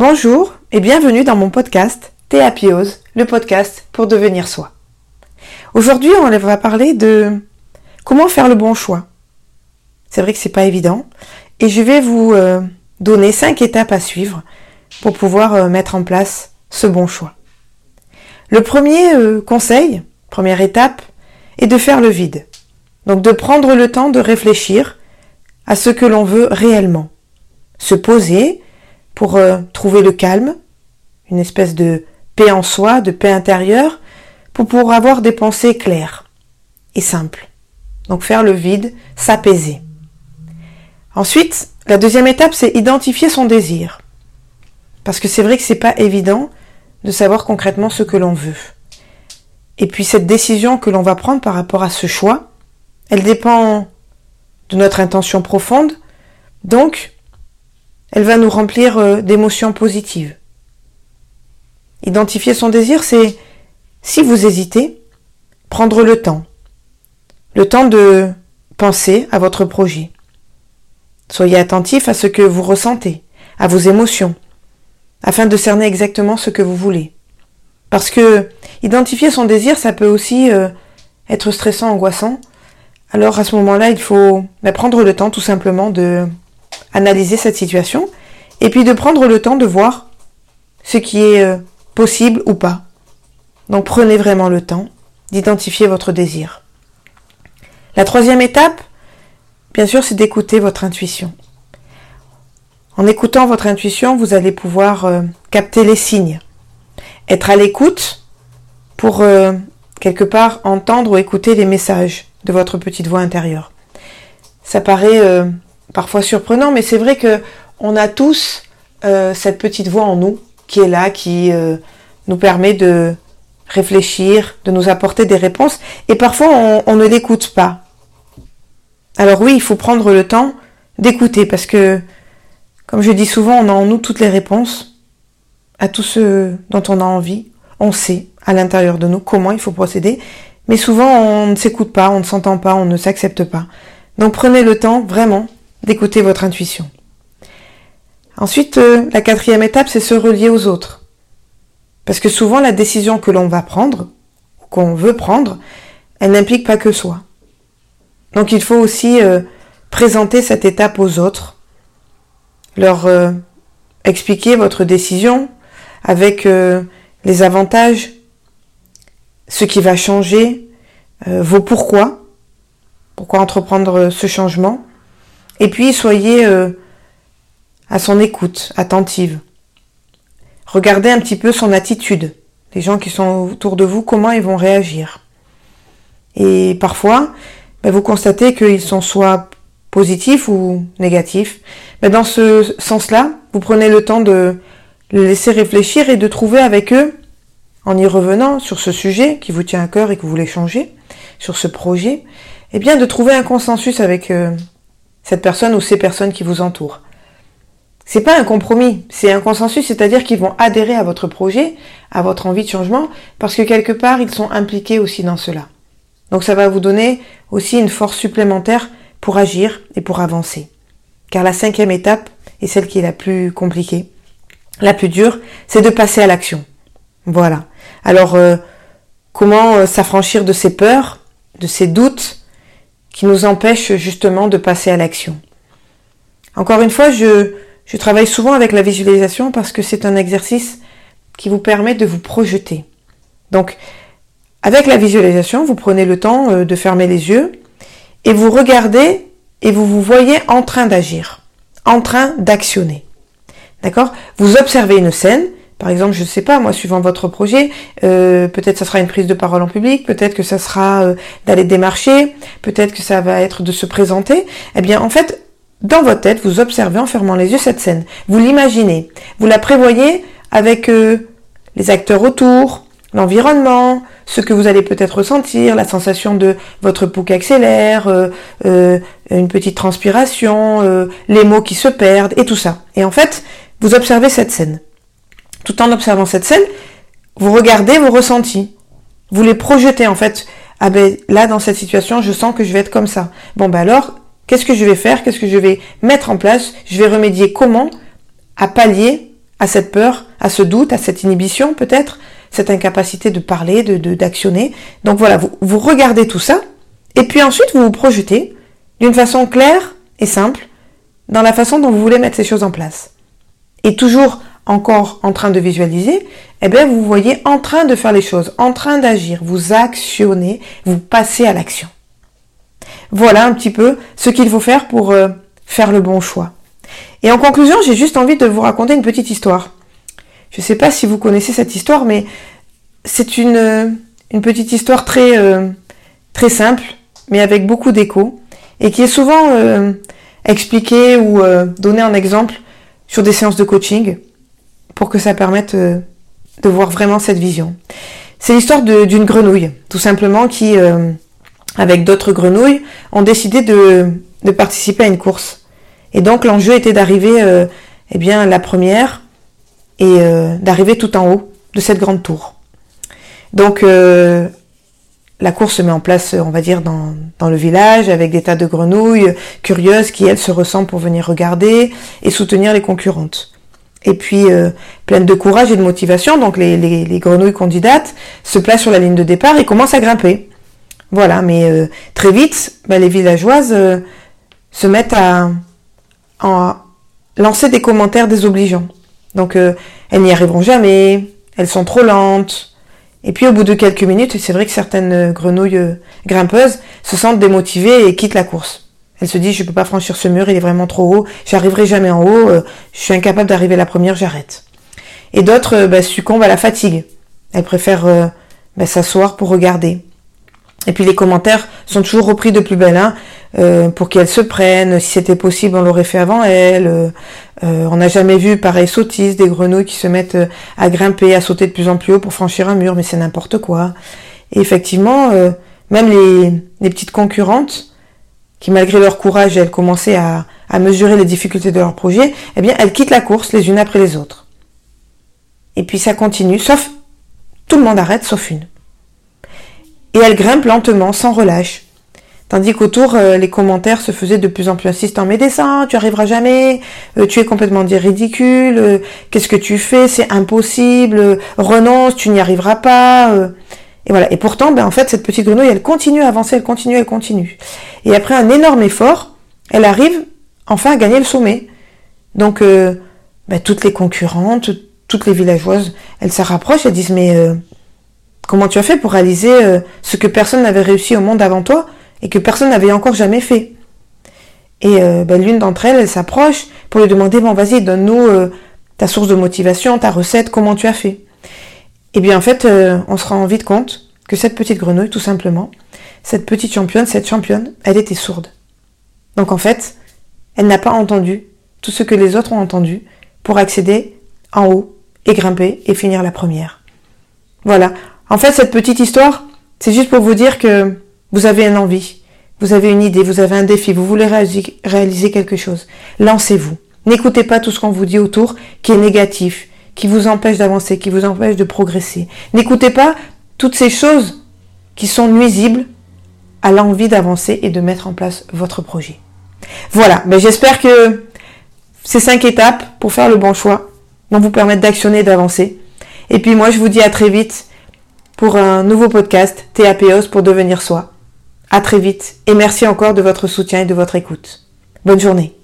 Bonjour et bienvenue dans mon podcast Théapiose, le podcast pour devenir soi. Aujourd'hui, on va parler de comment faire le bon choix. C'est vrai que c'est pas évident et je vais vous euh, donner cinq étapes à suivre pour pouvoir euh, mettre en place ce bon choix. Le premier euh, conseil, première étape, est de faire le vide. Donc de prendre le temps de réfléchir à ce que l'on veut réellement. Se poser pour trouver le calme, une espèce de paix en soi, de paix intérieure, pour pouvoir avoir des pensées claires et simples. Donc faire le vide, s'apaiser. Ensuite, la deuxième étape, c'est identifier son désir. Parce que c'est vrai que c'est pas évident de savoir concrètement ce que l'on veut. Et puis cette décision que l'on va prendre par rapport à ce choix, elle dépend de notre intention profonde, donc elle va nous remplir euh, d'émotions positives. Identifier son désir, c'est, si vous hésitez, prendre le temps. Le temps de penser à votre projet. Soyez attentif à ce que vous ressentez, à vos émotions, afin de cerner exactement ce que vous voulez. Parce que identifier son désir, ça peut aussi euh, être stressant, angoissant. Alors à ce moment-là, il faut bah, prendre le temps tout simplement de analyser cette situation et puis de prendre le temps de voir ce qui est euh, possible ou pas. Donc prenez vraiment le temps d'identifier votre désir. La troisième étape, bien sûr, c'est d'écouter votre intuition. En écoutant votre intuition, vous allez pouvoir euh, capter les signes, être à l'écoute pour euh, quelque part entendre ou écouter les messages de votre petite voix intérieure. Ça paraît parfois surprenant, mais c'est vrai que on a tous cette petite voix en nous qui est là, qui nous permet de réfléchir, de nous apporter des réponses, et parfois on ne l'écoute pas. Alors oui, il faut prendre le temps d'écouter parce que, comme je dis souvent, on a en nous toutes les réponses à tout ce dont on a envie. On sait à l'intérieur de nous comment il faut procéder, mais souvent on ne s'écoute pas, on ne s'entend pas, on ne s'accepte pas. Donc prenez le temps vraiment d'écouter votre intuition. Ensuite, euh, la quatrième étape, c'est se relier aux autres. Parce que souvent, la décision que l'on va prendre, qu'on veut prendre, elle n'implique pas que soi. Donc il faut aussi euh, présenter cette étape aux autres, leur euh, expliquer votre décision avec les avantages, ce qui va changer, vos pourquoi, pourquoi entreprendre ce changement, et puis soyez à son écoute, attentive. Regardez un petit peu son attitude, les gens qui sont autour de vous, comment ils vont réagir. Et parfois, ben, vous constatez qu'ils sont soit positifs ou négatifs. Ben, dans ce sens-là, vous prenez le temps de les laisser réfléchir et de trouver avec eux, en y revenant sur ce sujet qui vous tient à cœur et que vous voulez changer, sur ce projet, eh bien de trouver un consensus avec euh, cette personne ou ces personnes qui vous entourent. C'est pas un compromis, c'est un consensus, c'est-à-dire qu'ils vont adhérer à votre projet, à votre envie de changement, parce que quelque part ils sont impliqués aussi dans cela. Donc ça va vous donner aussi une force supplémentaire pour agir et pour avancer. Car la cinquième étape est celle qui est la plus compliquée, la plus dure, c'est de passer à l'action. Voilà. Alors euh, comment euh, s'affranchir de ces peurs, de ces doutes qui nous empêchent justement de passer à l'action Encore une fois, je, je travaille souvent avec la visualisation parce que c'est un exercice qui vous permet de vous projeter. Donc, avec la visualisation, vous prenez le temps euh, de fermer les yeux et vous regardez et vous vous voyez en train d'agir, en train d'actionner. D'accord? Vous observez une scène, par exemple, je ne sais pas, moi, suivant votre projet, euh, peut-être ça sera une prise de parole en public, peut-être que ça sera euh, d'aller démarcher, peut-être que ça va être de se présenter. Eh bien, en fait, dans votre tête, vous observez en fermant les yeux cette scène. Vous l'imaginez. Vous la prévoyez avec les acteurs autour, l'environnement, ce que vous allez peut-être ressentir, la sensation de votre pouls qui accélère, euh, euh, une petite transpiration, euh, les mots qui se perdent et tout ça. Et en fait, vous observez cette scène. Tout en observant cette scène, vous regardez vos ressentis. Vous les projetez en fait. Ah ben là dans cette situation, je sens que je vais être comme ça. Bon ben alors, qu'est-ce que je vais faire? Qu'est-ce que je vais mettre en place? Je vais remédier comment à pallier à cette peur, à ce doute, à cette inhibition peut-être, cette incapacité de parler, de d'actionner. Donc voilà, vous, vous regardez tout ça, et puis ensuite vous vous projetez d'une façon claire et simple dans la façon dont vous voulez mettre ces choses en place. Et toujours encore en train de visualiser, eh bien vous voyez en train de faire les choses, en train d'agir, vous actionnez, vous passez à l'action. Voilà un petit peu ce qu'il faut faire pour euh, faire le bon choix. Et en conclusion, j'ai juste envie de vous raconter une petite histoire. Je ne sais pas si vous connaissez cette histoire, mais c'est une, euh, une petite histoire très, euh, très simple, mais avec beaucoup d'écho, et qui est souvent expliquée ou donnée en exemple sur des séances de coaching pour que ça permette de voir vraiment cette vision. C'est l'histoire d'une grenouille, tout simplement, qui, avec d'autres grenouilles, ont décidé de, participer à une course. Et donc l'enjeu était d'arriver, euh, eh bien, la première et euh, d'arriver tout en haut de cette grande tour. Donc euh, la course se met en place, on va dire, dans, dans, le village, avec des tas de grenouilles curieuses qui, elles, se ressemblent pour venir regarder et soutenir les concurrentes. Et puis, euh, pleines de courage et de motivation, donc les, les, les, grenouilles candidates se placent sur la ligne de départ et commencent à grimper. Voilà, mais euh, très vite, bah, les villageoises euh, se mettent à, lancer des commentaires désobligeants. Donc euh, elles n'y arriveront jamais, elles sont trop lentes. Et puis au bout de quelques minutes, c'est vrai que certaines grenouilles grimpeuses se sentent démotivées et quittent la course. Elles se disent je peux pas franchir ce mur, il est vraiment trop haut, j'arriverai jamais en haut, je suis incapable d'arriver la première, j'arrête. Et d'autres bah, succombent à la fatigue. Elles préfèrent bah, s'asseoir pour regarder. Et puis les commentaires sont toujours repris de plus belle, hein, euh, pour qu'elle se prenne. Si c'était possible, on l'aurait fait avant elle. Euh, euh, on n'a jamais vu pareil sottise, des grenouilles qui se mettent à grimper, à sauter de plus en plus haut pour franchir un mur, mais c'est n'importe quoi. Et effectivement, même les, les, petites concurrentes, qui malgré leur courage, elles commençaient à, mesurer les difficultés de leur projet, eh bien, elles quittent la course les unes après les autres. Et puis ça continue, sauf tout le monde arrête, sauf une et elle grimpe lentement, sans relâche. Tandis qu'autour, euh, les commentaires se faisaient de plus en plus insistants. Mais descends, tu arriveras jamais, euh, tu es complètement ridicule, euh, qu'est-ce que tu fais, c'est impossible, renonce, tu n'y arriveras pas. Et pourtant, ben, en fait, cette petite grenouille, elle continue à avancer, elle continue, elle continue. Et après un énorme effort, elle arrive enfin à gagner le sommet. Donc, ben, toutes les concurrentes, toutes les villageoises, elles se rapprochent, elles disent, mais Comment tu as fait pour réaliser euh, ce que personne n'avait réussi au monde avant toi et que personne n'avait encore jamais fait? Et euh, ben, l'une d'entre elles, elle s'approche pour lui demander, bon vas-y, donne-nous euh, ta source de motivation, ta recette, comment tu as fait? Et bien en fait, on se rend vite compte que cette petite grenouille, tout simplement, cette petite championne, cette championne, elle était sourde. Donc en fait, elle n'a pas entendu tout ce que les autres ont entendu pour accéder en haut et grimper et finir la première. Voilà, en fait, cette petite histoire, c'est juste pour vous dire que vous avez une envie, vous avez une idée, vous avez un défi, vous voulez réaliser quelque chose. Lancez-vous. N'écoutez pas tout ce qu'on vous dit autour qui est négatif, qui vous empêche d'avancer, qui vous empêche de progresser. N'écoutez pas toutes ces choses qui sont nuisibles à l'envie d'avancer et de mettre en place votre projet. Voilà, mais ben, j'espère que ces cinq étapes pour faire le bon choix vont vous permettre d'actionner et d'avancer. Et puis moi, je vous dis à très vite pour un nouveau podcast TAPOS pour devenir soi. À très vite et merci encore de votre soutien et de votre écoute. Bonne journée.